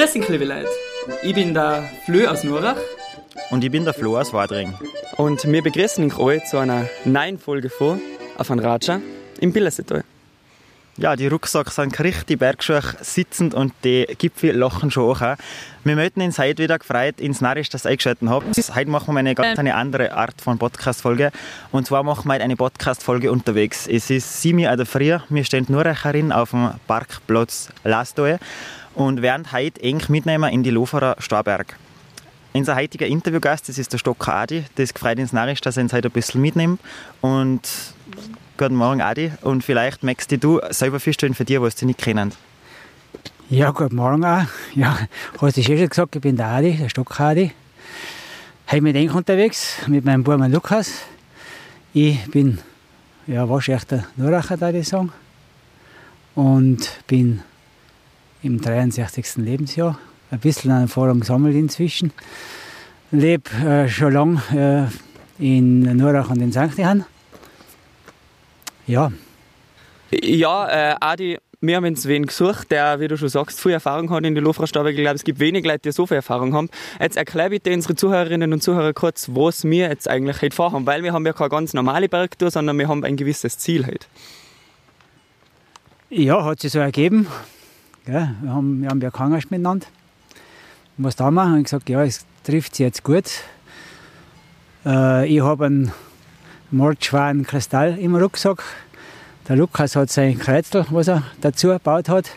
Grüß dich, liebe Leute. Ich bin der Flö aus Nurach. Und ich bin der Flo aus Wadring. Und wir begrüßen euch alle zu einer neuen Folge von Auf ein Raja im Billersetal. Ja, die Rucksäcke sind richtig Bergschuhe sitzend und die Gipfel lachen schon auch. Wir möchten uns heute wieder gefreut ins Narisch, dass ihr eingeschaltet habt. Heute machen wir eine ganz eine andere Art von Podcast-Folge. Und zwar machen wir heute eine Podcast-Folge unterwegs. Es ist 7 Uhr früh. Wir stehen nur herin auf dem Parkplatz Lastoe und werden heute eng mitnehmen in die Loferer Starberg. Unser heutiger Interviewgast, das ist der Stocker Adi. Das gefreut uns narrisch, dass er uns heute ein bisschen mitnimmt. Und guten Morgen, Adi. Und vielleicht möchtest du selber feststellen für dich, was du nicht kennen. Ja, guten Morgen auch. Ja, hast du schon gesagt, ich bin der Adi, der Stocker Adi. Heute mit Enk unterwegs, mit meinem Bruder Lukas. Ich bin ja, wahrscheinlich der Nuracher, würde ich sagen. Und bin im 63. Lebensjahr. Ein bisschen an Erfahrung gesammelt inzwischen. Lebe äh, schon lange äh, in Nurach und in St. Johann. Ja. Ja, äh, Adi, wir haben uns wen gesucht, der, wie du schon sagst, viel Erfahrung hat in der Luftfahrtstabe. Ich glaube, es gibt wenig Leute, die so viel Erfahrung haben. Jetzt erklär bitte unsere Zuhörerinnen und Zuhörer kurz, was wir jetzt eigentlich heute vorhaben, weil wir haben ja keine ganz normale Bergtour, sondern wir haben ein gewisses Ziel heute. Ja, hat sich so ergeben. Ja, wir, haben, wir haben ja gehangen miteinander. Was da machen? Ich gesagt, ja, es trifft sich jetzt gut. Äh, ich habe einen mordschweren Kristall im Rucksack. Der Lukas hat sein Kreizel, was er dazu gebaut hat.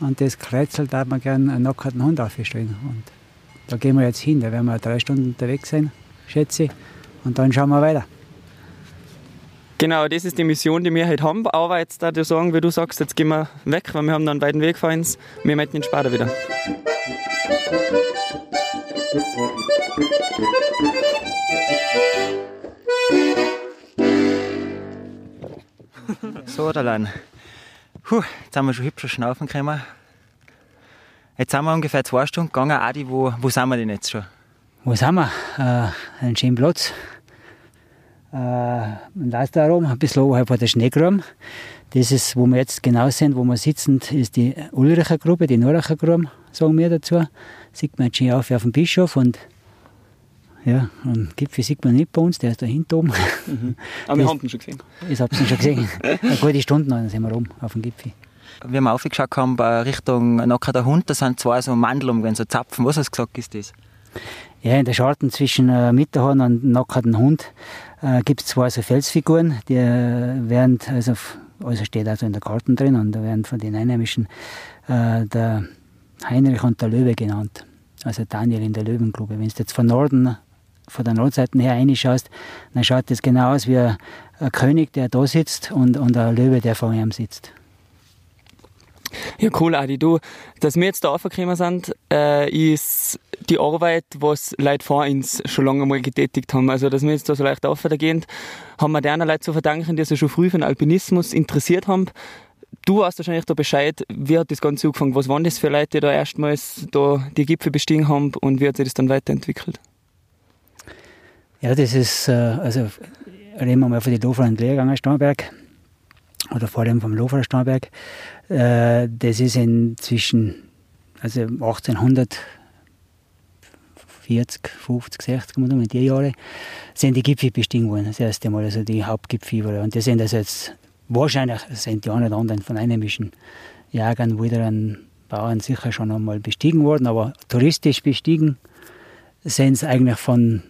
Und das Kreizel darf man gerne einen nackerten Hund aufstellen. Und da gehen wir jetzt hin. Da werden wir drei Stunden unterwegs sein, schätze ich. Und dann schauen wir weiter. Genau, das ist die Mission, die wir heute haben. Aber jetzt da sagen, wie du sagst, jetzt gehen wir weg, weil wir haben noch einen weiten Weg vor uns. Wir melden den Spader wieder. So, Adelan. Puh, jetzt haben wir schon hübsch schnaufen können. Jetzt sind wir ungefähr zwei Stunden gegangen. Adi, wo, wo sind wir denn jetzt schon? Wo sind wir? Äh, einen schönen Platz. Äh, man lässt da rum, ein bisschen oberhalb von der Schneegrum. Das ist, wo wir jetzt genau sind, wo wir sitzen, ist die Ulricher Gruppe, die Nuracher Gruppe, sagen wir dazu. Sieht man schön auf, auf dem Bischof und ja, einen Gipfel sieht man nicht bei uns, der ist da hinten oben. Mhm. Aber wir haben ihn schon gesehen. Das habt ihr schon gesehen. Eine gute Stunde dann sind wir oben auf dem Gipfel. Wie wir aufgeschaut haben, bei Richtung Nacker der Hund, da sind zwei so Mandeln, so Zapfen. Was hast du gesagt, ist das? Ja, in der Scharten zwischen äh, Mitterhorn und Nacker den Hund äh, gibt es zwei so Felsfiguren, die äh, werden, also, also steht also in der Karten drin und da werden von den Einheimischen äh, der Heinrich und der Löwe genannt. Also Daniel in der Löwengrube. Wenn du jetzt von Norden von der Nordseite her reinschaust, dann schaut das genau aus wie ein, ein, König, der da sitzt und, und ein Löwe, der vor ihm sitzt. Ja, cool, Adi. Du, dass wir jetzt da aufgekommen sind, äh, ist die Arbeit, was Leute vor uns schon lange mal getätigt haben. Also, dass wir jetzt da so leicht aufgehen, haben wir deren Leute zu verdanken, die sich schon früh für den Alpinismus interessiert haben. Du weißt wahrscheinlich da Bescheid, wie hat das Ganze angefangen? Was waren das für Leute, die da erstmals da die Gipfel bestiegen haben und wie hat sich das dann weiterentwickelt? Ja, das ist, äh, also reden wir mal von den Lofer und Lehrganger Starnberg oder vor allem vom Lofer Starnberg. Äh, das ist inzwischen, also 1840, 50, 60, in die Jahre, sind die Gipfel bestiegen worden. Das erste Mal, also die Hauptgipfel. Und das sind also jetzt wahrscheinlich, sind die einen oder anderen von einheimischen Jagern, Wilderern, Bauern sicher schon einmal bestiegen worden, aber touristisch bestiegen sind es eigentlich von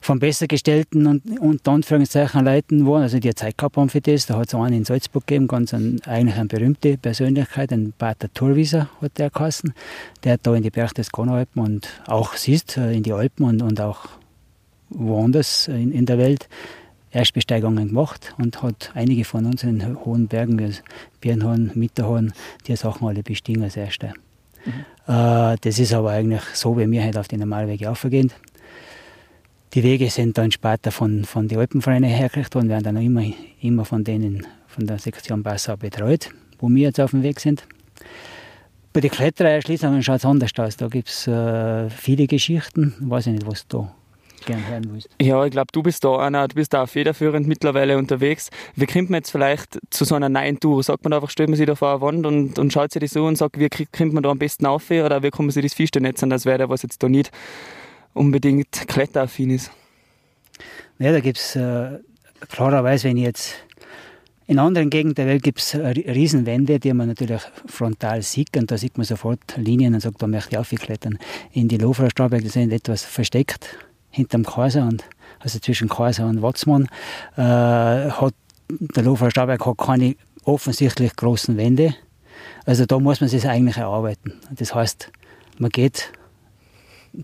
von besser gestellten und unter Anführungszeichen Leuten waren, also die Zeit gehabt haben für das. Da hat es einen in Salzburg gegeben, ganz ein, eigentlich eine berühmte Persönlichkeit, ein Pater Thurwieser hat der geheißen. Der hat da in die Berchtesgadenalpen und auch siehst äh, in die Alpen und, und auch woanders in, in der Welt Erstbesteigungen gemacht und hat einige von uns in hohen Bergen, wie Birnhorn, Mitterhorn, die Sachen alle bestiegen als Erste. Mhm. Äh, das ist aber eigentlich so, wie wir halt auf den Normalweg aufgehen. Die Wege sind dann später von, von den Alpenvereinen hergerichtet worden, werden dann immer, immer von denen, von der Sektion Passau betreut, wo wir jetzt auf dem Weg sind. Bei den Klettererschließungen schaut es anders aus. Da gibt es äh, viele Geschichten. Ich weiß nicht, was da gerne hören willst. Ja, ich glaube, du bist da einer, du bist da federführend mittlerweile unterwegs. Wie kommt man jetzt vielleicht zu so einer neuen Tour? Sagt man einfach, stellt man sich da vor eine Wand und, und schaut sich das so und sagt, wie kommt man da am besten auf? Oder wie kann man sich das vorstellen, jetzt, als wäre was jetzt da nicht unbedingt kletteraffin ist? Ja, da gibt es äh, klarerweise, wenn ich jetzt in anderen Gegenden der Welt gibt es Riesenwände, die man natürlich frontal sieht und da sieht man sofort Linien und sagt, da möchte ich aufklettern. In die Starberg, die sind etwas versteckt hinterm Kaiser und also zwischen Kaiser und Watzmann äh, hat der Loferer Starberg hat keine offensichtlich großen Wände. Also da muss man sich eigentlich erarbeiten. Das heißt, man geht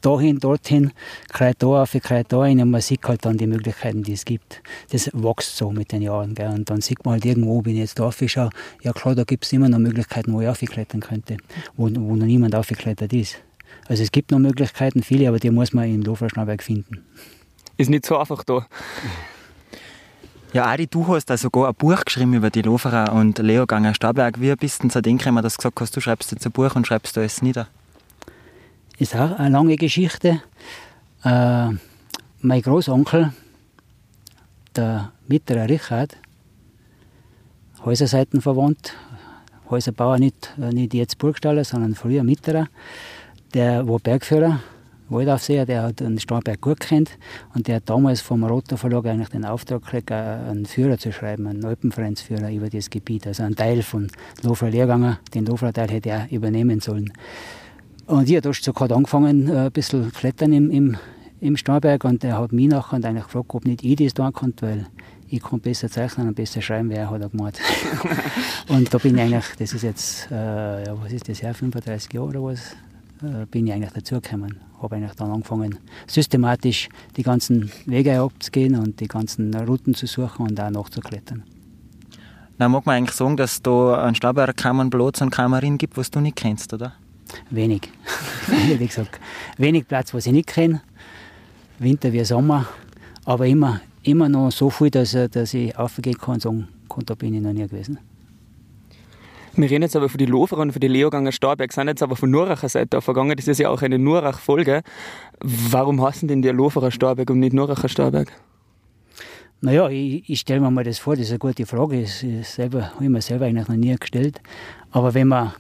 dahin, dorthin, kreut da auf, kreut da rein und man sieht halt dann die Möglichkeiten, die es gibt. Das wächst so mit den Jahren. Gell? Und dann sieht man halt irgendwo, wenn ich jetzt da aufschaue, ja klar, da gibt es immer noch Möglichkeiten, wo ich aufklettern könnte, wo, wo noch niemand aufgeklettert ist. Also es gibt noch Möglichkeiten, viele, aber die muss man in Lofra-Schnauberg finden. Ist nicht so einfach da. Ja, Adi, du hast da sogar ein Buch geschrieben über die Loferer und Leoganger Starberg. Wie bist du denn zu dem gekommen, dass du gesagt hast, du schreibst jetzt ein Buch und schreibst da alles nieder? Ist auch eine lange Geschichte. Äh, mein Großonkel, der Mitterer Richard, Häuserseiten verwandt, Häuserbauer nicht, nicht jetzt Burgstaller, sondern früher Mitterer, der war Bergführer, Waldaufseher, der hat den Starnberg gut kennt und der hat damals vom Roter Verlag eigentlich den Auftrag gekriegt, einen Führer zu schreiben, einen Alpenvereinsführer über das Gebiet, also einen Teil von Lofra Lehrganger, den Lofra Teil hätte er übernehmen sollen. Und ich habe da gerade angefangen, äh, ein bisschen klettern im, im, im Starberg und er hat mich nachher eigentlich gefragt, ob nicht ich das tun konnte, weil ich kann besser zeichnen und besser schreiben, wer hat er gemacht. und da bin ich eigentlich, das ist jetzt, äh, ja, was ist das, her, 35 Jahre oder was, äh, bin ich eigentlich dazugekommen. Habe eigentlich dann angefangen, systematisch die ganzen Wege abzugehen und die ganzen Routen zu suchen und auch nachzuklettern. Na, mag man eigentlich sagen, dass da einen Starberg keinen Platz und Kammerin gibt, was du nicht kennst, oder? Wenig. wie gesagt, wenig Platz, was ich nicht kenne. Winter wie Sommer. Aber immer, immer noch so viel, dass, dass ich aufgehen kann und sagen kann, da bin ich noch nie gewesen. Wir reden jetzt aber für die Loferer und für die Leoganger Starberg, sind jetzt aber von Nuracher Seite vergangen. Das ist ja auch eine Nurach-Folge. Warum heißen denn die Loferer Starberg und nicht Nuracher Starberg? Naja, ich, ich stelle mir mal das vor, das ist eine gute Frage. Das habe ich mir selber eigentlich noch nie gestellt. Aber wenn man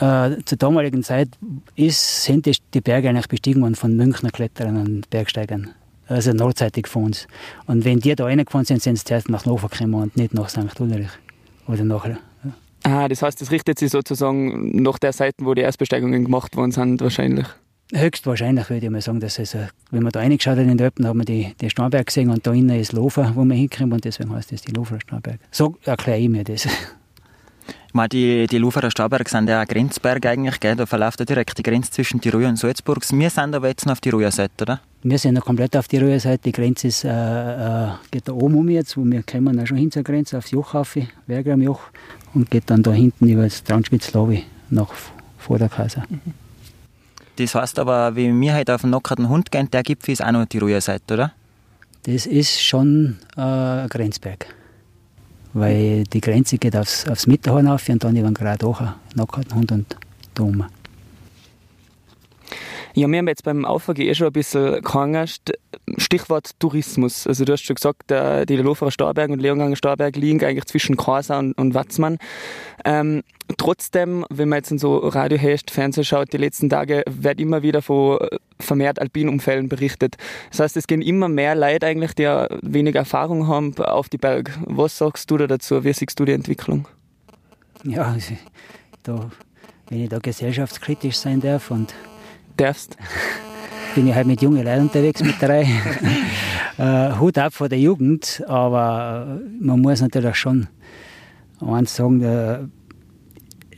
äh, zur damaligen Zeit ist, sind die Berge eigentlich bestiegen worden von Münchner Kletterern und Bergsteigern. Also nordseitig von uns. Und wenn die da reingefahren sind, sind sie zuerst nach Nova gekommen und nicht nach St. Ulrich. Oder nachher. Ja. Ah, das heißt, das richtet sich sozusagen nach der Seite, wo die Erstbesteigungen gemacht worden sind, wahrscheinlich. Höchstwahrscheinlich würde ich mal sagen, dass es, wenn man da reingeschaut hat in den Alpen, haben wir die, die Starnberg gesehen und da innen ist Lofer, wo wir hinkommen und deswegen heißt das die Lofer Starnberg. So erkläre ich mir das. Meine, die, die Luferer Starberg sind ja ein Grenzberg eigentlich, gell? da verläuft ja direkt die Grenze zwischen Tirol und Salzburg. Wir sind aber jetzt noch auf die Seite, oder? Wir sind noch komplett auf die Seite. Die Grenze ist, äh, äh, geht da oben um jetzt, wo wir kommen auch schon hin zur Grenze, aufs Joch auf, Werger am Joch, und geht dann da hinten über das Traunspitz-Lobby nach vor der Kaiser. Das heißt aber, wenn wir heute auf den nockerten Hund gehen, der Gipfel ist auch noch die Seite, oder? Das ist schon äh, ein Grenzberg weil die Grenze geht aufs, aufs Mittelhorn auf und dann über den Grad hoch, Hund und da oben. Ja, wir haben jetzt beim Aufgehen eh schon ein bisschen gehangen. Stichwort Tourismus. Also du hast schon gesagt, die Loferer Starberg und Leonganger Starberg liegen eigentlich zwischen Kasa und, und Watzmann. Ähm, trotzdem, wenn man jetzt in so Radio hört, Fernsehen schaut, die letzten Tage wird immer wieder von vermehrt Alpinumfällen berichtet. Das heißt, es gehen immer mehr Leute eigentlich, die weniger Erfahrung haben, auf die Berg. Was sagst du da dazu? Wie siehst du die Entwicklung? Ja, also, da, wenn ich da gesellschaftskritisch sein darf und darfst. Bin ich halt mit jungen Leuten unterwegs mit drei. äh, Hut ab vor der Jugend, aber man muss natürlich schon eins sagen, äh,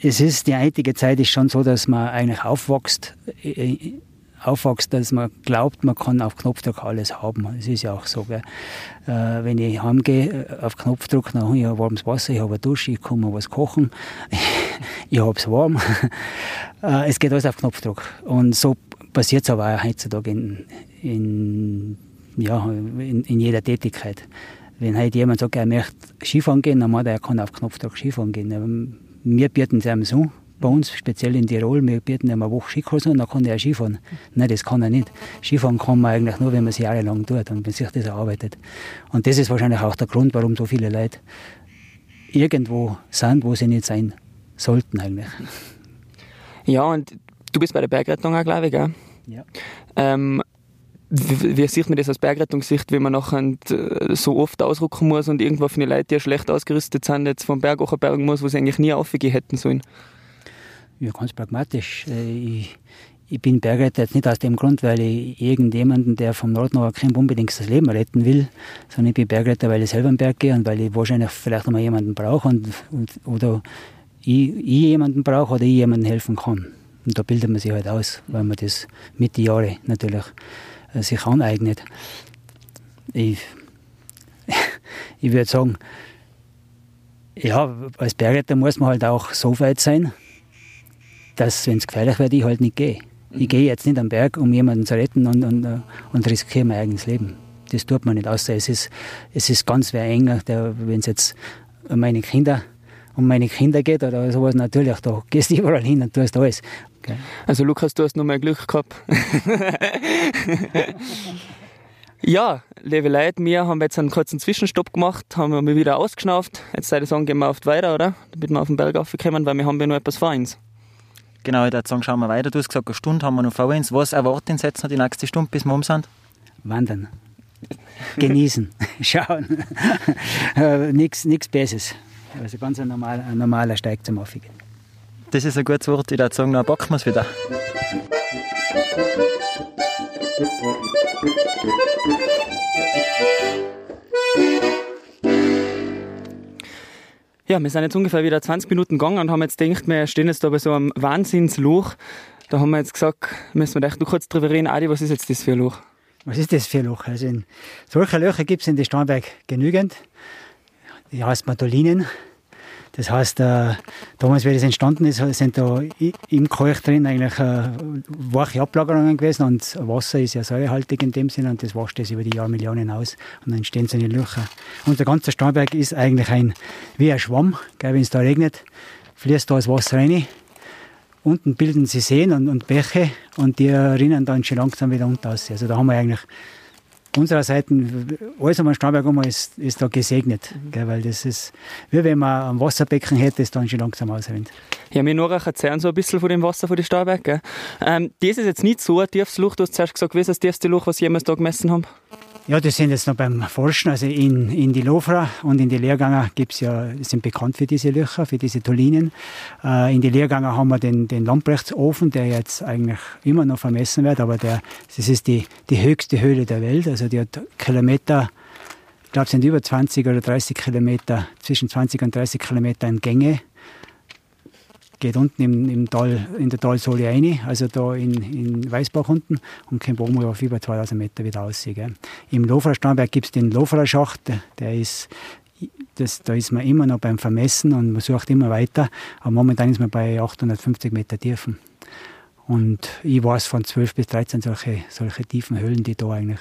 es ist die einzige Zeit ist schon so, dass man eigentlich aufwächst, äh, aufwächst, dass man glaubt, man kann auf Knopfdruck alles haben. Es ist ja auch so. Gell? Äh, wenn ich heimgehe, äh, auf Knopfdruck, dann habe ich ein warmes Wasser, ich habe eine Dusche, ich kann mal was kochen, ich habe es warm. äh, es geht alles auf Knopfdruck. Und so passiert es aber auch heutzutage in, in, ja, in, in jeder Tätigkeit. Wenn halt jemand sagt, er möchte Skifahren gehen, dann meint er, er kann auf Knopfdruck Skifahren gehen. Wir bieten es ihm so, bei uns, speziell in Tirol, wir bieten ihm eine Woche Skikurs und dann kann er Skifahren. Nein, das kann er nicht. Skifahren kann man eigentlich nur, wenn man es jahrelang tut und wenn sich das erarbeitet. Und das ist wahrscheinlich auch der Grund, warum so viele Leute irgendwo sind, wo sie nicht sein sollten eigentlich. Ja, und du bist bei der Bergrettung auch, glaube ich, gell? Ja. Ähm, wie, wie sieht man das aus Bergrettungssicht, wenn man nachher äh, so oft ausrücken muss und irgendwo für die Leute, die schlecht ausgerüstet sind, jetzt vom Berg bergen muss, wo sie eigentlich nie aufgehen hätten sollen? Ja, ganz pragmatisch. Äh, ich, ich bin Bergretter jetzt nicht aus dem Grund, weil ich irgendjemanden, der vom Norden Nordnorder unbedingt das Leben retten will, sondern ich bin Bergretter, weil ich selber am Berg gehe und weil ich wahrscheinlich vielleicht einmal jemanden brauche und, und, oder ich, ich jemanden brauche oder ich jemandem helfen kann. Und da bildet man sich halt aus, weil man das mit den Jahren natürlich äh, sich aneignet. Ich, ich würde sagen, ja, als Bergretter muss man halt auch so weit sein, dass, wenn es gefährlich wird, ich halt nicht gehe. Ich gehe jetzt nicht am Berg, um jemanden zu retten und, und, äh, und riskiere mein eigenes Leben. Das tut man nicht, außer es ist, es ist ganz wer enger, wenn es jetzt meine Kinder um meine Kinder geht oder sowas, natürlich, da gehst du überall hin und tust alles. Okay. Also Lukas, du hast noch mal Glück gehabt. ja, liebe Leute, wir haben jetzt einen kurzen Zwischenstopp gemacht, haben wir wieder ausgeschnauft. Jetzt sei ich sagen, gehen wir oft weiter, oder? Damit wir auf den Berg raufkommen, weil wir haben ja noch etwas vor uns. Genau, ich würde sagen, schauen wir weiter. Du hast gesagt, eine Stunde haben wir noch vor uns. Was erwartet uns jetzt noch die nächste Stunde, bis wir um sind? Wandern. Genießen. Schauen. äh, Nichts Besseres. Also ganz ein normaler, ein normaler Steig zum Aufgehen. Das ist ein gutes Wort. Ich würde sagen, dann packen wir es wieder. Ja, wir sind jetzt ungefähr wieder 20 Minuten gegangen und haben jetzt gedacht, wir stehen jetzt da bei so einem Wahnsinnsloch. Da haben wir jetzt gesagt, müssen wir echt noch kurz drüber reden. Adi, was ist jetzt das für ein Loch? Was ist das für ein Loch? Also in, solche Löcher gibt es in der Starnberg genügend. Die heißt Matolinen. Das heißt, äh, damals, wie das entstanden ist, sind da im Kalk drin eigentlich äh, weiche Ablagerungen gewesen und Wasser ist ja säurehaltig in dem Sinne und das wascht das über die Jahrmillionen aus und dann entstehen so eine Löcher. Und der ganze Starnberg ist eigentlich ein, wie ein Schwamm, wenn es da regnet, fließt da das Wasser rein. Unten bilden sie Seen und, und Bäche und die rinnen dann schon langsam wieder unter aus. Also da haben wir eigentlich unserer Seite, alles um den Starnberg um ist, ist da gesegnet. Mhm. Gell, weil das ist, wie wenn man ein Wasserbecken hätte, das dann schon langsam ausrennt. Ja, wir nur erzählen so ein bisschen von dem Wasser von den Starnberg. Ähm, das ist jetzt nicht so ein tiefes Loch. Du hast zuerst gesagt, wie ist das tiefste Loch, was Sie jemals da gemessen haben? Ja, das sind jetzt noch beim Forschen. Also in, in die Lofra und in die Lehrgänger gibt's ja, sind bekannt für diese Löcher, für diese Tolinen. Äh, in die Lehrgänger haben wir den, den Lamprechtsofen, der jetzt eigentlich immer noch vermessen wird, aber der, das ist die, die höchste Höhle der Welt. Also die hat Kilometer, ich glaube, sind über 20 oder 30 Kilometer, zwischen 20 und 30 Kilometer in Gänge geht unten im, im Tal, in der Talsohle rein, also da in, in Weißbach unten und kommt oben auf über 2000 Meter wieder raus. Gell. Im Loferer Starnberg gibt es den Loferer Schacht, der ist das, da ist man immer noch beim Vermessen und man sucht immer weiter. Aber momentan ist man bei 850 Meter Tiefen. Und ich weiß von 12 bis 13 solche, solche tiefen Höhlen, die da eigentlich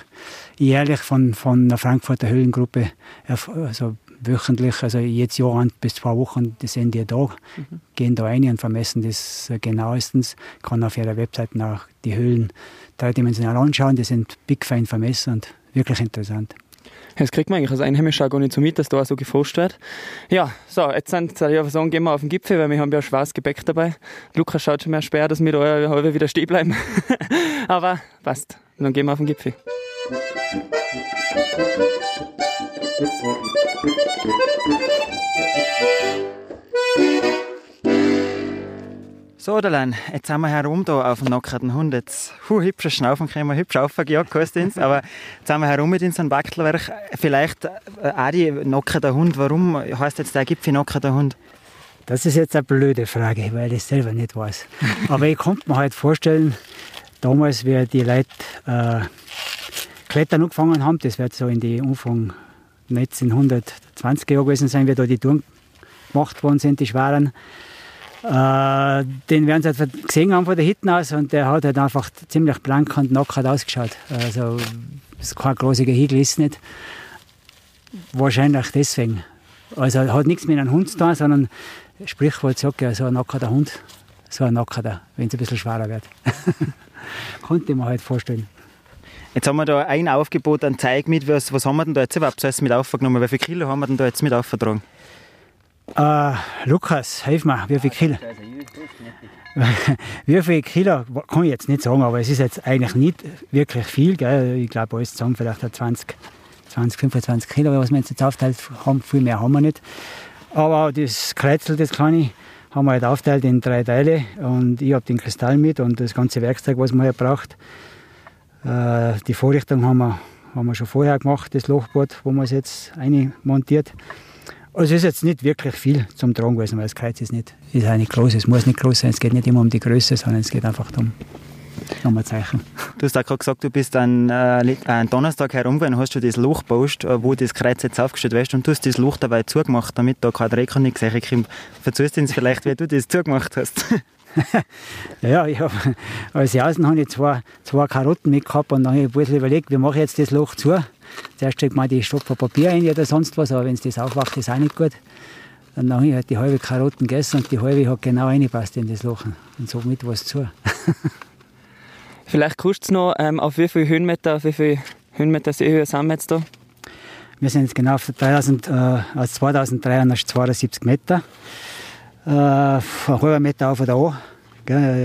jährlich von, von der Frankfurter Höhlengruppe also wöchentlich, also jetzt Jahr bis zwei Wochen, die sind die da, mhm. gehen da rein und vermessen das genauestens. Kann auf ihrer Webseite auch die Höhlen dreidimensional anschauen, die sind big fein vermessen und wirklich interessant. Das kriegt man eigentlich als Einheimischer gar nicht so mit, dass da auch so geforscht wird. Ja, so, jetzt sind soll ich sagen, gehen wir auf den Gipfel, weil wir haben ja schwarzes Gepäck dabei. Lukas schaut schon mehr schwer, dass wir da wieder stehen bleiben. Aber passt, dann gehen wir auf den Gipfel. So, Delein, jetzt sind wir herum da auf dem nackerten Hund. Jetzt, hu, hübscher Schnaufen können wir hübsch aufgejagt, kostet Aber jetzt sind wir herum mit unserem Wackelwerk. Vielleicht, äh, Adi, nackerter Hund, warum heißt jetzt der Gipfel nackerter Hund? Das ist jetzt eine blöde Frage, weil ich selber nicht weiß. Aber ich konnte mir halt vorstellen, damals, wie die Leute äh, Klettern angefangen haben, das wird so in die Umfang 1920er Jahren gewesen sein, wie da die Touren gemacht worden sind, die schweren. Äh, den werden sie halt gesehen haben von der Hitten aus und der hat halt einfach ziemlich blank und nackert ausgeschaut. Also ist kein großer Gehegel ist nicht. Wahrscheinlich deswegen. Also hat nichts mit einem Hund zu tun, sondern Sprichwort sagt ja, so ein nackerter Hund so ein Nacker da, wenn es ein bisschen schwerer wird. Konnte mir halt vorstellen. Jetzt haben wir da ein Aufgebot an Zeug mit. Was, was haben wir denn da jetzt überhaupt zuerst mit aufgenommen? Wie viele Kilo haben wir denn da jetzt mit aufgetragen? Äh, Lukas, hilf mir, wie viel Kilo? wie viel Kilo kann ich jetzt nicht sagen, aber es ist jetzt eigentlich nicht wirklich viel. Gell? Ich glaube, alles zusammen vielleicht 20, 20, 25 Kilo, was wir jetzt aufteilt haben. Viel mehr haben wir nicht. Aber das Kreuzel, das kleine, haben wir halt aufteilt in drei Teile. Und ich habe den Kristall mit und das ganze Werkzeug, was man hier braucht. Äh, die Vorrichtung haben wir, haben wir schon vorher gemacht, das Lochboard, wo man es jetzt montiert. Also es ist jetzt nicht wirklich viel zum Tragen gewesen, weil das Kreuz ist nicht, ist auch groß. Es muss nicht groß sein. Es geht nicht immer um die Größe, sondern es geht einfach darum, um ein Zeichen. Du hast auch gerade gesagt, du bist an, äh, Donnerstag herumgegangen, hast du das Loch gebaut, äh, wo das Kreuz jetzt aufgestellt wird und du hast das Loch dabei zugemacht, damit da kein Dreck und nichts kommt. Verzeihst du uns vielleicht, wie du das zugemacht hast? ja, ich habe als Jausen habe ich zwei, zwei Karotten mitgehabt und dann habe ich ein bisschen überlegt, wie mache ich jetzt das Loch zu. Zuerst steckt man die Stopfer Papier ein oder sonst was, aber wenn es das aufwacht, ist auch nicht gut. Und dann habe ich halt die halbe Karotten gegessen und die halbe hat genau reingepasst in das Loch. Und somit war es zu. Vielleicht kurz noch, ähm, auf wie viele Höhenmeter, auf wie viele Höhenmeter Seehöhe sind wir jetzt da? Wir sind jetzt genau auf 3000, äh, also 2372 Meter. Äh, ein halber Meter auf oder an.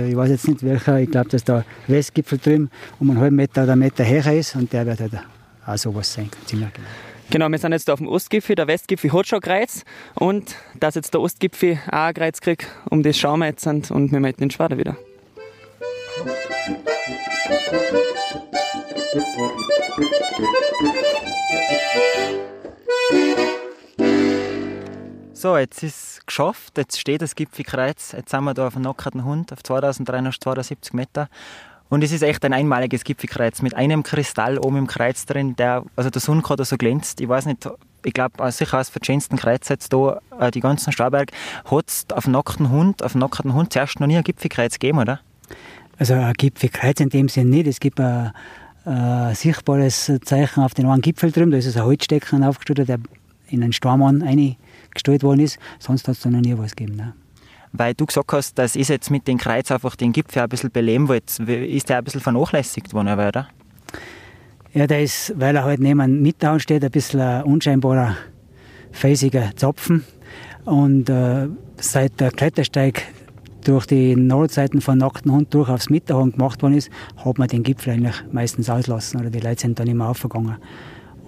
Ich weiß jetzt nicht welcher, ich glaube, dass der Westgipfel drüben um einen halben Meter oder einen Meter höher ist und der wird halt auch sowas sein. Ziemlich genau. Genau, wir sind jetzt auf dem Ostgipfel. Der Westgipfel hat schon Kreuz. Und dass jetzt der Ostgipfel auch ein Kreuz kriegt, um das schauen wir jetzt und wir melden den Schwader wieder. So, jetzt ist es geschafft. Jetzt steht das Gipfelkreuz. Jetzt sind wir da auf einem nackerten Hund auf 2372 Meter. Und es ist echt ein einmaliges Gipfelkreuz mit einem Kristall oben im Kreuz drin, der, also der Sonnenkarte so glänzt. Ich weiß nicht, ich glaube, sicher als verschönsten Kreuz jetzt da, äh, die ganzen Stauberg, hat es auf nackten Hund, auf nackten Hund zuerst noch nie ein Gipfelkreuz gegeben, oder? Also ein Gipfelkreuz in dem Sinne nicht. Es gibt ein, ein sichtbares Zeichen auf den einen Gipfel drüben, da ist ein Holzstecken aufgestellt, der in einen Stormann eingestellt worden ist. Sonst hat es da noch nie was gegeben. Ne? weil du gesagt hast, das ist jetzt mit dem Kreuz einfach den Gipfel ein bisschen beleben wollt. Ist der ein bisschen vernachlässigt worden, oder? Ja, der ist, weil er halt neben einem Mittown steht, ein bisschen ein unscheinbarer, felsiger Zapfen. Und äh, seit der Klettersteig durch die Nordseiten von Nackten Hund durch aufs Mitterhorn gemacht worden ist, hat man den Gipfel eigentlich meistens auslassen oder die Leute sind dann immer aufgegangen.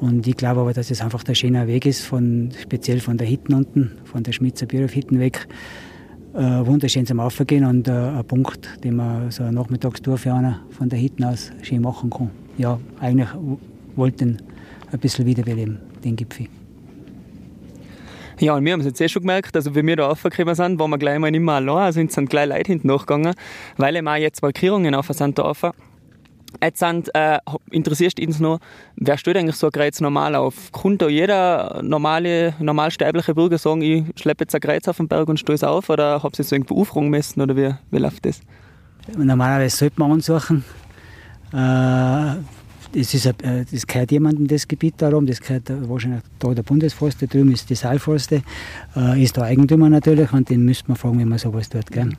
Und ich glaube aber, dass es einfach der schöne Weg ist, von, speziell von der Hitten unten, von der Schmitzer Bierhof Hitten weg, äh, wunderschön zum Aufgehen und äh, ein Punkt, den man so eine Nachmittagstour für einen von der Hitten aus schön machen kann. Ja, eigentlich wollten ein bisschen wiederbeleben, den Gipfel. Ja, und wir haben es jetzt eh schon gemerkt, also wie wir da aufgekommen sind, waren wir gleich mal nicht mehr allein, also sind gleich Leute hinten nachgegangen, weil auch jetzt Markierungen auf sind da. Jetzt sind, äh, interessiert uns noch, wer stellt eigentlich so ein Kreuz normal auf? Kann da jeder normale, normalsterbliche Bürger sagen, ich schleppe jetzt ein Kreuz auf den Berg und es auf? Oder habt ihr es irgendwo aufrufen müssen? Oder wie, wie läuft das? Normalerweise sollte man ansuchen. Äh, das, ist, äh, das gehört jemandem, das Gebiet darum. Das gehört wahrscheinlich da der Bundesforst, da drüben ist die Seilforste, äh, ist der Eigentümer natürlich und den müsste man fragen, wie man sowas tut. Gell?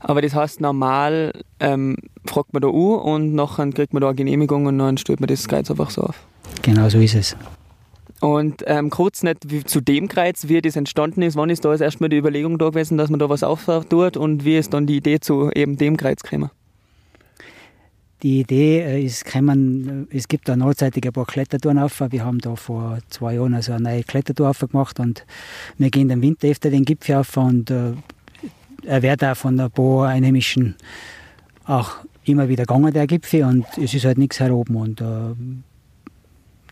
Aber das heißt, normal ähm, fragt man da an und nachher kriegt man da eine Genehmigung und dann stellt man das Kreuz einfach so auf. Genau so ist es. Und ähm, kurz nicht wie, zu dem Kreuz, wie das entstanden ist, wann ist da erstmal die Überlegung da gewesen, dass man da was auftut und wie ist dann die Idee zu eben dem Kreuz gekommen? Die Idee äh, ist gekommen, es gibt da nordseitig ein paar Klettertouren auf. Wir haben da vor zwei Jahren also eine neue Klettertour aufgemacht und wir gehen im Winter öfter den Gipfel auf und äh, er wird auch von ein paar Einheimischen auch immer wieder gegangen, der Gipfel, und es ist halt nichts heroben. Und äh,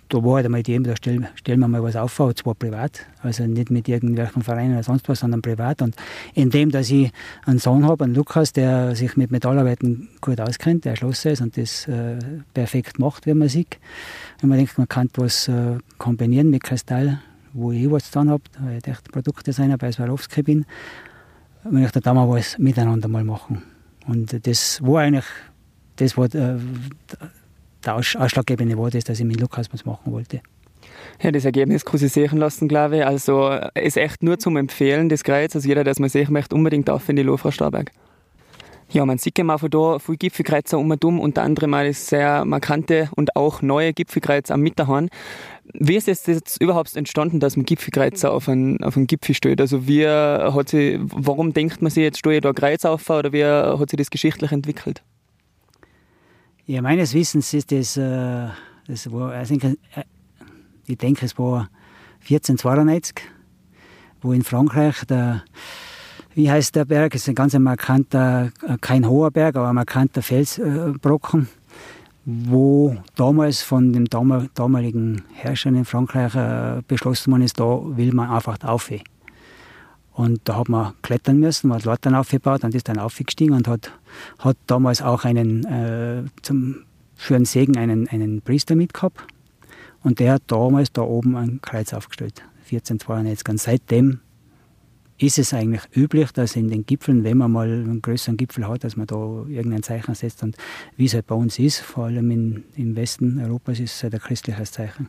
da war halt einmal die Idee, da stellen, stellen wir mal was auf, und zwar privat, also nicht mit irgendwelchen Vereinen oder sonst was, sondern privat. Und indem, dass ich einen Sohn habe, einen Lukas, der sich mit Metallarbeiten gut auskennt, der Schlosser ist und das äh, perfekt macht, wie man sieht. Wenn man denkt, man kann was äh, kombinieren mit Kristall, wo ich was getan habe, weil ich echt Produktdesigner bei Swarovski bin, möchte da mal was miteinander mal machen. Und das war eigentlich, das war der, äh, ausschlaggebende Wort, dass ich mit Lukas was machen wollte. Ja, das Ergebnis kann sich sehen lassen, glaube ich. Also ist echt nur zum Empfehlen, das Kreuz. Also jeder, der es mal sehen möchte, unbedingt auf in die Lofra Starberg. Ja, man sieht immer von da viele Gipfelkreuze um und um, unter anderem mal sehr markante und auch neue Gipfelkreuze am Mitterhorn. Wie ist es jetzt überhaupt entstanden, dass man Gipfelkreuze auf einen, auf einen Gipfel stellt? Also wie hat sie, warum denkt man sich, jetzt stehe ich da Kreuz auf oder wie hat sich das geschichtlich entwickelt? Ja, meines Wissens ist das, äh, das war, ich denke, äh, ich denke, es war 1492, wo in Frankreich der wie heißt der Berg? Es ist ein ganz markanter, äh, kein hoher Berg, aber ein markanter Felsbrocken, wo damals von dem damaligen Herrscher in Frankreich äh, beschlossen worden ist, da will man einfach aufhören. Und da hat man klettern müssen, man hat Leute dann aufgebaut und ist dann aufgestiegen und hat, hat damals auch einen, äh, zum, für einen Segen einen, einen Priester mitgehabt. Und der hat damals da oben ein Kreuz aufgestellt, 1492. Und seitdem ist es eigentlich üblich, dass in den Gipfeln, wenn man mal einen größeren Gipfel hat, dass man da irgendein Zeichen setzt. Und wie es halt bei uns ist, vor allem in, im Westen Europas, ist es halt ein christliches Zeichen.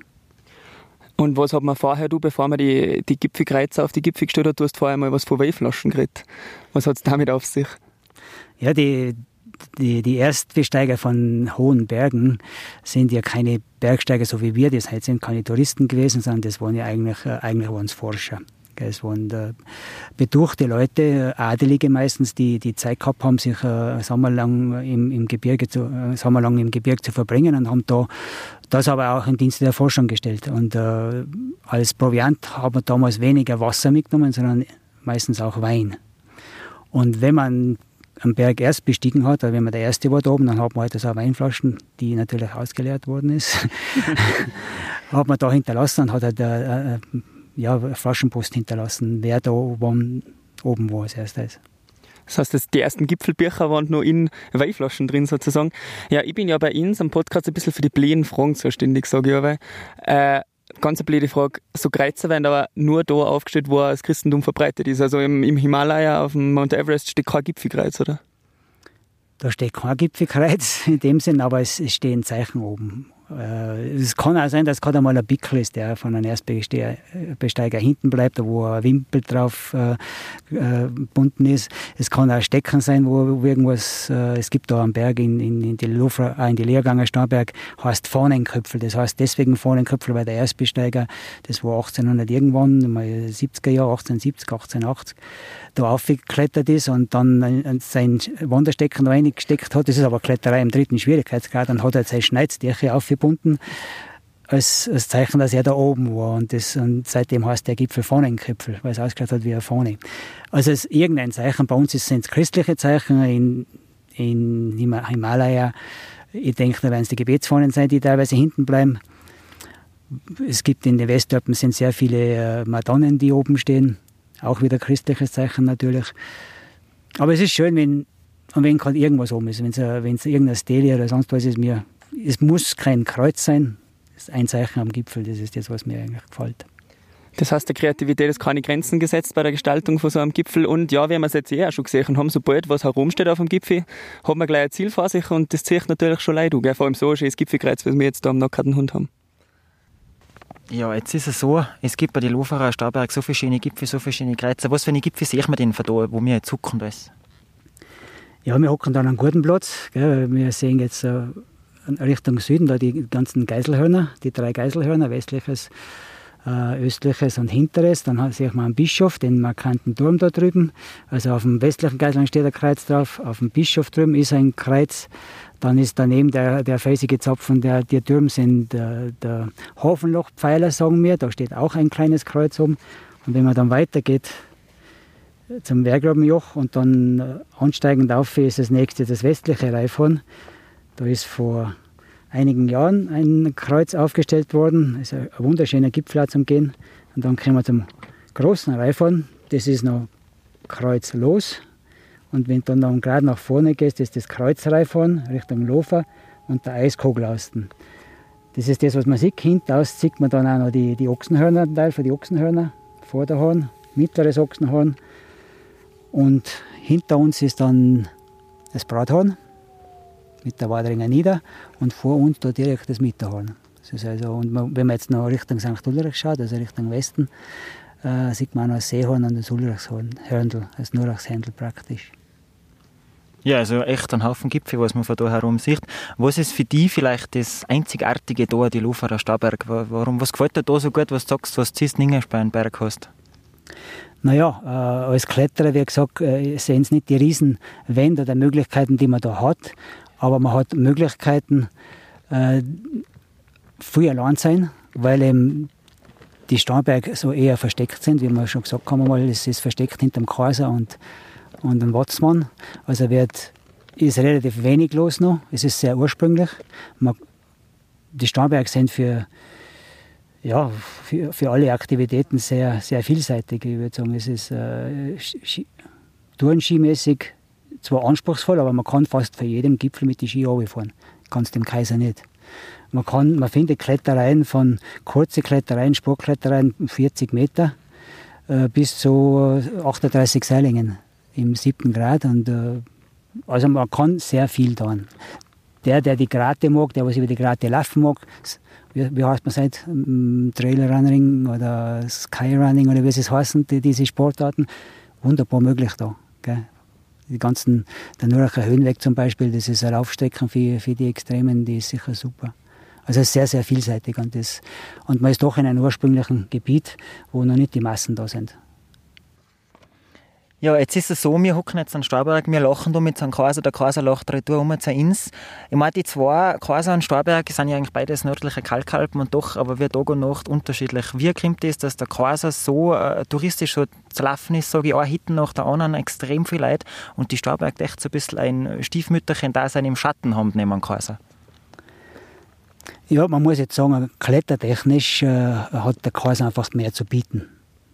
Und was hat man vorher, du, bevor man die, die Gipfelkreuze auf die Gipfel gestellt hat, du hast vorher mal was von Wehflaschen geredet. Was hat es damit auf sich? Ja, die, die, die Erstbesteiger von hohen Bergen sind ja keine Bergsteiger, so wie wir das halt sind, keine Touristen gewesen, sondern das waren ja eigentlich, äh, eigentlich waren es Forscher. Es waren äh, betuchte Leute, Adelige meistens, die die Zeit gehabt haben, sich äh, sommerlang im, im Gebirge zu, äh, sommerlang im Gebirge zu verbringen und haben da das aber auch im Dienste der Forschung gestellt. Und äh, als Proviant haben wir damals weniger Wasser mitgenommen, sondern meistens auch Wein. Und wenn man am Berg erst bestiegen hat, oder wenn man der Erste war da oben, dann hat man halt so Weinflaschen, die natürlich ausgeleert worden ist, hat man da hinterlassen und hat halt äh, äh ja, Flaschenpost hinterlassen, wer da oben, oben war als erstes. Das heißt, die ersten Gipfelbücher waren noch in Weinflaschen drin sozusagen. Ja, ich bin ja bei Ihnen am Podcast ein bisschen für die blöden Fragen zuständig, sage ich aber. Äh, ganz eine blöde Frage. So Kreuze werden aber nur da aufgestellt, wo das Christentum verbreitet ist. Also im, im Himalaya, auf dem Mount Everest steht kein Gipfelkreuz, oder? Da steht kein Gipfelkreuz in dem Sinn, aber es, es stehen Zeichen oben. Äh, es kann auch sein, dass gerade einmal ein Pickel ist, der von einem Erstbesteiger hinten bleibt, wo ein Wimpel drauf äh, äh, gebunden ist. Es kann auch Stecken sein, wo, irgendwas, äh, es gibt da einen Berg in, in, in die, Lufra, äh, in die Lehrganger Starberg, heißt Fahnenköpfel. Das heißt deswegen Fahnenköpfel, weil der Erstbesteiger, das war 1800 irgendwann, mal 70er Jahre, 1870, 1880, da aufgeklettert ist und dann sein Wanderstecken reingesteckt hat. Das ist aber Kletterei im dritten Schwierigkeitsgrad. Dann hat er seine Schneidstärke aufgebunden als, als Zeichen, dass er da oben war. Und, das, und seitdem heißt der Gipfel Fahnenkipfel, weil es ausgeschaut hat wie eine Fahne. Also es ist irgendein Zeichen. Bei uns sind es christliche Zeichen. In, in Himalaya, ich denke, da werden es die Gebetsfahnen sein, die teilweise hinten bleiben. Es gibt in den Westalpen sind sehr viele äh, Madonnen, die oben stehen. Auch wieder christliches Zeichen natürlich. Aber es ist schön, wenn, wenn gerade irgendwas oben ist. Wenn es, es irgendeine Stele oder sonst was ist, mir, es muss kein Kreuz sein. Das ist ein Zeichen am Gipfel, das ist das, was mir eigentlich gefällt. Das heißt, der Kreativität ist keine Grenzen gesetzt bei der Gestaltung von so einem Gipfel. Und ja, wie wir es jetzt eh auch schon gesehen haben, sobald was herumsteht auf dem Gipfel, hat man gleich ein Ziel vor sich und das zieht natürlich schon leid. Vor allem so ein schönes Gipfelkreuz, wie wir jetzt da am Nackerten Hund haben. Ja, jetzt ist es so, es gibt bei den Luferer Starberg so verschiedene Gipfel, so verschiedene Kreuze. Was für eine Gipfel sehe ich mir denn von da, wo wir jetzt hocken? Ja, wir hocken da an einem guten Platz. Gell. Wir sehen jetzt äh, Richtung Süden da die ganzen Geiselhörner, die drei Geiselhörner, westliches, äh, östliches und hinteres. Dann sehe ich mal einen Bischof, den markanten Turm da drüben. Also auf dem westlichen Geiselhörner steht ein Kreuz drauf, auf dem Bischof drüben ist ein Kreuz. Dann ist daneben der, der felsige Zapfen der, der Türme sind der, der Hafenlochpfeiler, sagen wir. Da steht auch ein kleines Kreuz oben. Und wenn man dann weitergeht zum Wehrgrabenjoch und dann äh, ansteigend auf ist das nächste das westliche Reifhorn. Da ist vor einigen Jahren ein Kreuz aufgestellt worden. Das ist ein wunderschöner Gipfel zum Gehen. Und dann kommen wir zum großen Reifhorn. Das ist noch kreuzlos. Und wenn du dann gerade nach vorne gehst, ist das Kreuzreifhorn Richtung Lofer und der Eiskogelasten. Das ist das, was man sieht. Hintaus sieht man dann auch noch die, die Ochsenhörner, einen Teil von die Ochsenhörner, Vorderhorn, mittleres Ochsenhorn. Und hinter uns ist dann das Brathorn mit der Wadringer Nieder und vor uns da direkt das Mitterhorn. Das ist also, und wenn man jetzt noch Richtung St. Ulrich schaut, also Richtung Westen, äh, sieht man auch noch das Seehorn und das Ulrichshorn, Hörndl, das Nurachshändel praktisch. Ja, also echt ein Haufen Gipfel, was man von da herum sieht. Was ist für dich vielleicht das einzigartige da, die Luferer Stauberg? Warum, was gefällt dir da so gut, was du sagst, was du einem Berg hast? Naja, äh, als Kletterer, wie gesagt, äh, sehen es nicht die Riesenwände oder Möglichkeiten, die man da hat, aber man hat Möglichkeiten, äh, früh allein sein, weil eben die Starnberge so eher versteckt sind, wie wir schon gesagt haben, mal, es ist versteckt hinter dem Kaiser und und ein Watzmann. Also wird, ist relativ wenig los noch. Es ist sehr ursprünglich. Man, die Starnberge sind für, ja, für, für alle Aktivitäten sehr, sehr vielseitig. Ich würde sagen, es ist äh, Tourenskimäßig zwar anspruchsvoll, aber man kann fast für jedem Gipfel mit den Ski fahren. Kannst dem Kaiser nicht. Man, kann, man findet Klettereien von kurze Klettereien, Sportklettereien 40 Meter äh, bis zu 38 Seilingen im siebten Grad. Und, äh, also man kann sehr viel tun. Der, der die Grate mag, der was über die Grate laufen mag, wie, wie heißt man seit Trailrunning oder Skyrunning oder wie es heißen, die, diese Sportarten, wunderbar möglich da. Gell? Die ganzen, der Nürnberger Höhenweg zum Beispiel, das ist eine Laufstrecke für, für die Extremen, die ist sicher super. Also sehr, sehr vielseitig und, das, und man ist doch in einem ursprünglichen Gebiet, wo noch nicht die Massen da sind. Ja, jetzt ist es so, wir hocken jetzt an Starberg, wir lachen da mit St. Kaiser, der Kaiser lacht retour um zu uns. Ich meine, die zwei, Kaiser und Starberg, sind ja eigentlich beides nördliche Kalkalpen und doch, aber wir Tag und Nacht unterschiedlich. Wie kommt es, dass der Kaiser so äh, touristisch so zu laufen ist, sage ich, ein Hitten nach der anderen, extrem viel Leid und die Starberg echt so ein bisschen ein Stiefmütterchen da sein im Schatten haben neben Kaiser? Ja, man muss jetzt sagen, klettertechnisch äh, hat der Kaiser einfach mehr zu bieten.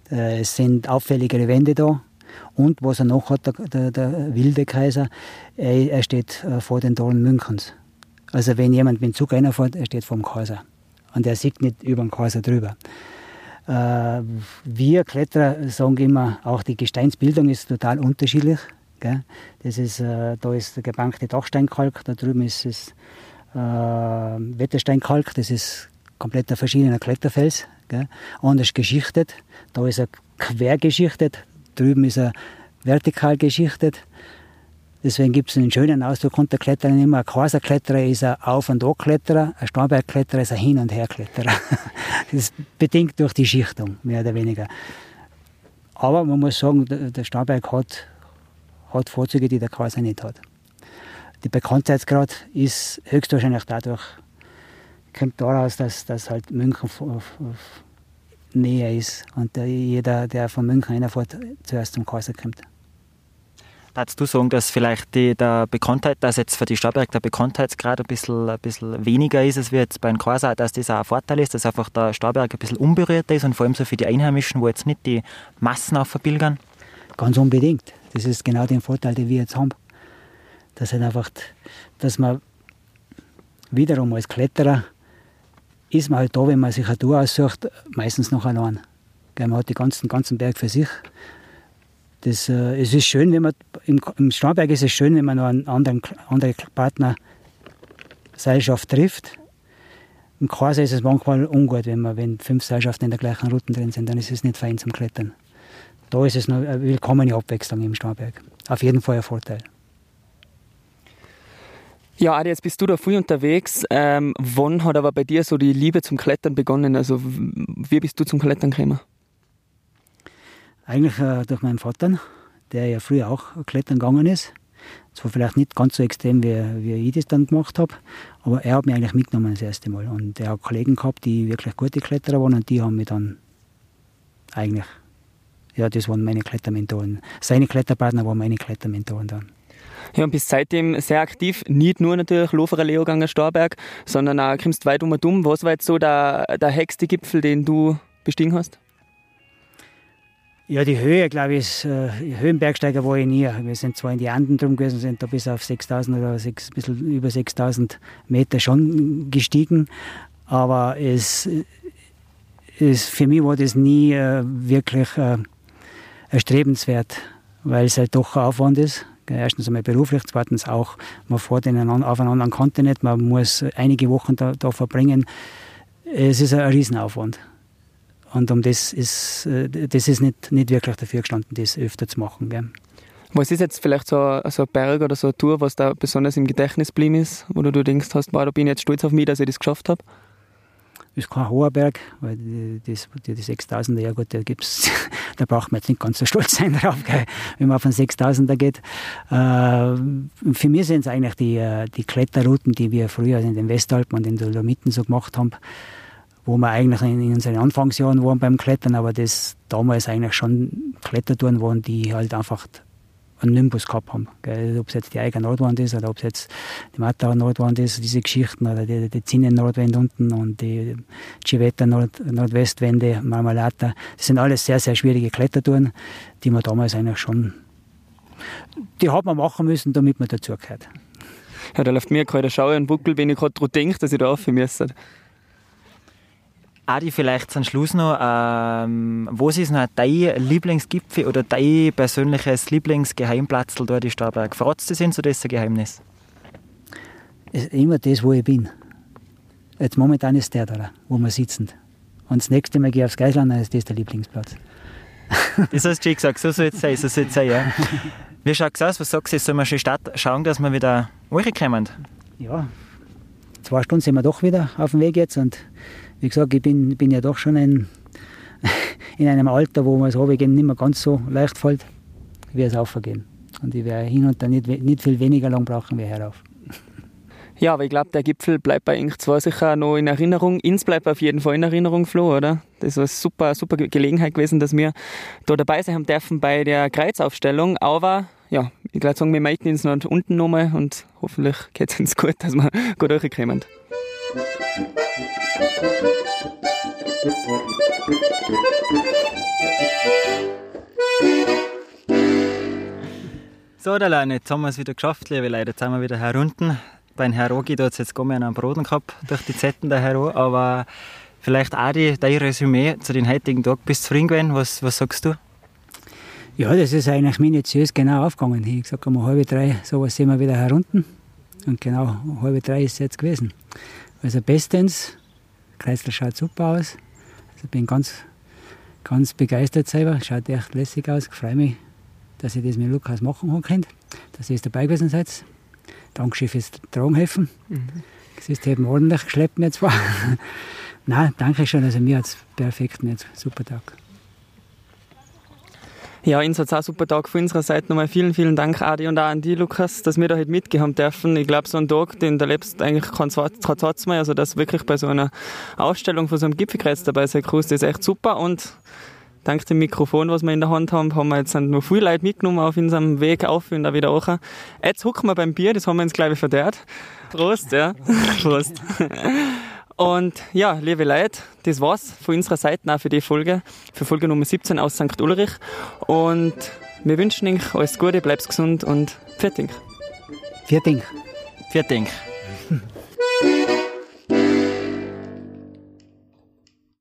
Äh, es sind auffälligere Wände da, und was er noch hat, der, der, der wilde Kaiser, er, er steht äh, vor den Toren Münchens. Also wenn jemand mit dem Zug reinfährt, er steht vor dem Kaiser. Und er sieht nicht über den Kaiser drüber. Äh, wir Kletterer sagen immer, auch die Gesteinsbildung ist total unterschiedlich. Das ist, äh, da ist der gebankte Dachsteinkalk, da drüben ist es Wettersteinkalk, das ist komplett ein verschiedener Kletterfels. Anders geschichtet, da ist er quer geschichtet, drüben ist er vertikal geschichtet. Deswegen gibt es einen schönen Ausdruck unter Klettern immer. Ein Quaserkletterer ist ein Auf- und Ab-Kletterer, ein Starnbergkletterer ist ein Hin- und Her-Kletterer. das ist bedingt durch die Schichtung, mehr oder weniger. Aber man muss sagen, der Starnberg hat, hat Vorzüge, die der Quaser nicht hat. Der Bekanntheitsgrad ist höchstwahrscheinlich dadurch, kommt daraus, dass, dass halt München näher ist und jeder, der von München reinfährt, zuerst zum Kaiser kommt. Darfst du sagen, dass vielleicht die, der Bekanntheit, dass jetzt für die Stadtberg der Bekanntheitsgrad ein bisschen, ein bisschen weniger ist, als wie jetzt bei den Kaiser, dass das auch ein Vorteil ist, dass einfach der Stadtberg ein bisschen unberührt ist und vor allem so für die Einheimischen, wo jetzt nicht die Massen aufverbilgern? Ganz unbedingt. Das ist genau der Vorteil, den wir jetzt haben. Dass halt einfach, dass man wiederum als Kletterer ist man halt da, wenn man sich eine Tour aussucht, meistens noch allein. Man hat den ganzen, ganzen Berg für sich. Das, äh, es ist schön, wenn man, im, im Starnberg ist es schön, wenn man noch einen anderen, andere Partner Seilschaft trifft. Im Kaiser ist es manchmal ungut, wenn, man, wenn fünf Seilschaften in der gleichen Route drin sind, dann ist es nicht fein zum Klettern. Da ist es eine willkommene Abwechslung im Starnberg. Auf jeden Fall ein Vorteil. Ja, Adi, jetzt bist du da viel unterwegs. Ähm, wann hat aber bei dir so die Liebe zum Klettern begonnen? Also wie bist du zum Klettern gekommen? Eigentlich äh, durch meinen Vater, der ja früher auch klettern gegangen ist. Zwar vielleicht nicht ganz so extrem, wie, wie ich das dann gemacht habe, aber er hat mich eigentlich mitgenommen das erste Mal. Und er hat Kollegen gehabt, die wirklich gute Kletterer waren und die haben mich dann eigentlich, ja, das waren meine Klettermentoren. Seine Kletterpartner waren meine Klettermentoren dann. Ja, und bist seitdem sehr aktiv, nicht nur natürlich Loferer Leoganger Starberg, sondern auch kommst weit um und um. Was war jetzt so der, der höchste Gipfel, den du bestiegen hast? Ja, die Höhe, glaube ich, ist, äh, Höhenbergsteiger war ich nie. Wir sind zwar in die Anden drum gewesen, sind da bis auf 6000 oder 6, ein bisschen über 6000 Meter schon gestiegen. Aber es, es, für mich war das nie äh, wirklich äh, erstrebenswert, weil es halt doch ein Aufwand ist. Erstens einmal beruflich, zweitens auch, man fährt in auf einen anderen Kontinent, man muss einige Wochen da, da verbringen. Es ist ein Riesenaufwand. Und um das ist, äh, das ist nicht, nicht wirklich dafür gestanden, das öfter zu machen. Gell. Was ist jetzt vielleicht so, so ein Berg oder so eine Tour, was da besonders im Gedächtnis geblieben ist, wo du denkst hast, wow, da bin ich jetzt stolz auf mich, dass ich das geschafft habe? Ist kein hoher Berg, weil die, die, die 6000er, ja gut, da, gibt's, da braucht man jetzt nicht ganz so stolz sein drauf, gell, wenn man auf einen 6000er geht. Äh, für mich sind es eigentlich die, äh, die Kletterrouten, die wir früher in den Westalpen und in den Dolomiten so gemacht haben, wo wir eigentlich in, in unseren Anfangsjahren waren beim Klettern, aber das damals eigentlich schon Klettertouren waren, die halt einfach einen Nimbus gehabt haben. Gell? Ob es jetzt die eigene Nordwand ist oder ob es jetzt die Matauer Nordwand ist, diese Geschichten oder die, die Zinnen Nordwand unten und die Civetta Nord, Nordwestwände, Marmalata. Das sind alles sehr, sehr schwierige Klettertouren, die man damals eigentlich schon, die hat man machen müssen, damit man dazugehört. Ja, da läuft mir gerade Schauer und Buckel, wenn ich gerade daran denke, dass ich da rauf müsste. Adi, vielleicht zum Schluss noch, ähm, was ist noch dein Lieblingsgipfel oder dein persönliches Lieblingsgeheimplatz dort in Starberg? Das in so das Geheimnis? Es ist immer das, wo ich bin. Jetzt momentan ist der da, wo wir sitzen. Und das nächste Mal gehe ich aufs Geisland, dann ist das der Lieblingsplatz. das hast du gesagt, so soll es sein, so soll es sein, ja. Wie schaut es aus? Was sagst du, sollen wir schon Stadt schauen, dass wir wieder kommen? Ja, zwei Stunden sind wir doch wieder auf dem Weg jetzt und wie gesagt, ich bin, bin ja doch schon ein, in einem Alter, wo mir das Runtergehen nicht mehr ganz so leicht fällt, wie es aufgehen. Und ich werde hin und dann nicht, nicht viel weniger lang brauchen wie herauf. Ja, aber ich glaube, der Gipfel bleibt bei Ink 2 sicher noch in Erinnerung. Ins bleibt auf jeden Fall in Erinnerung, Flo, oder? Das war eine super, super Gelegenheit gewesen, dass wir da dabei sein haben dürfen bei der Kreuzaufstellung. Aber ja, ich glaube, sagen wir melden uns noch unten nochmal und hoffentlich geht es uns gut, dass wir gut durchkommen. So, Leine, jetzt haben wir es wieder geschafft, liebe Leute. Jetzt sind wir wieder herunten. Beim Herogi da hat es jetzt gar einen Broden gehabt durch die Zetten der Hero. Aber vielleicht auch die, dein Resümee zu den heutigen Tag. Bist du zufrieden gewesen? Was, was sagst du? Ja, das ist eigentlich minutiös genau aufgegangen. Ich sage um halb drei, sowas sind wir wieder herunten. Und genau halb drei ist es jetzt gewesen. Also bestens. Kreisler schaut super aus. Also bin ganz, ganz begeistert selber. Schaut echt lässig aus. Ich freue mich, dass ich das mit Lukas machen kann, dass ihr dabei gewesen seid. Dankeschön fürs Tragenhelfen. Mhm. Das ist eben ordentlich geschleppt mir zwar. Nein, danke schön. Also mir hat es perfekt, mir super Tag. Ja, uns hat auch super Tag von unserer Seite. Nochmal vielen, vielen Dank, Adi und auch an die, Lukas, dass wir da heute mitgehen dürfen. Ich glaube, so ein Tag, den erlebst eigentlich kein zweites Mal. Also, dass wirklich bei so einer Ausstellung von so einem Gipfelkreuz dabei sein kannst, ist echt super. Und dank dem Mikrofon, was wir in der Hand haben, haben wir jetzt noch viele Leute mitgenommen auf unserem Weg auf und auch wieder auch. Jetzt hucken wir beim Bier, das haben wir uns, glaube ich, verdehrt. Prost, ja. Prost. Und ja, liebe Leute, das war's von unserer Seite auch für die Folge, für Folge Nummer 17 aus St. Ulrich. Und wir wünschen euch alles Gute, bleibt gesund und Pferding. Pferding. Pferding.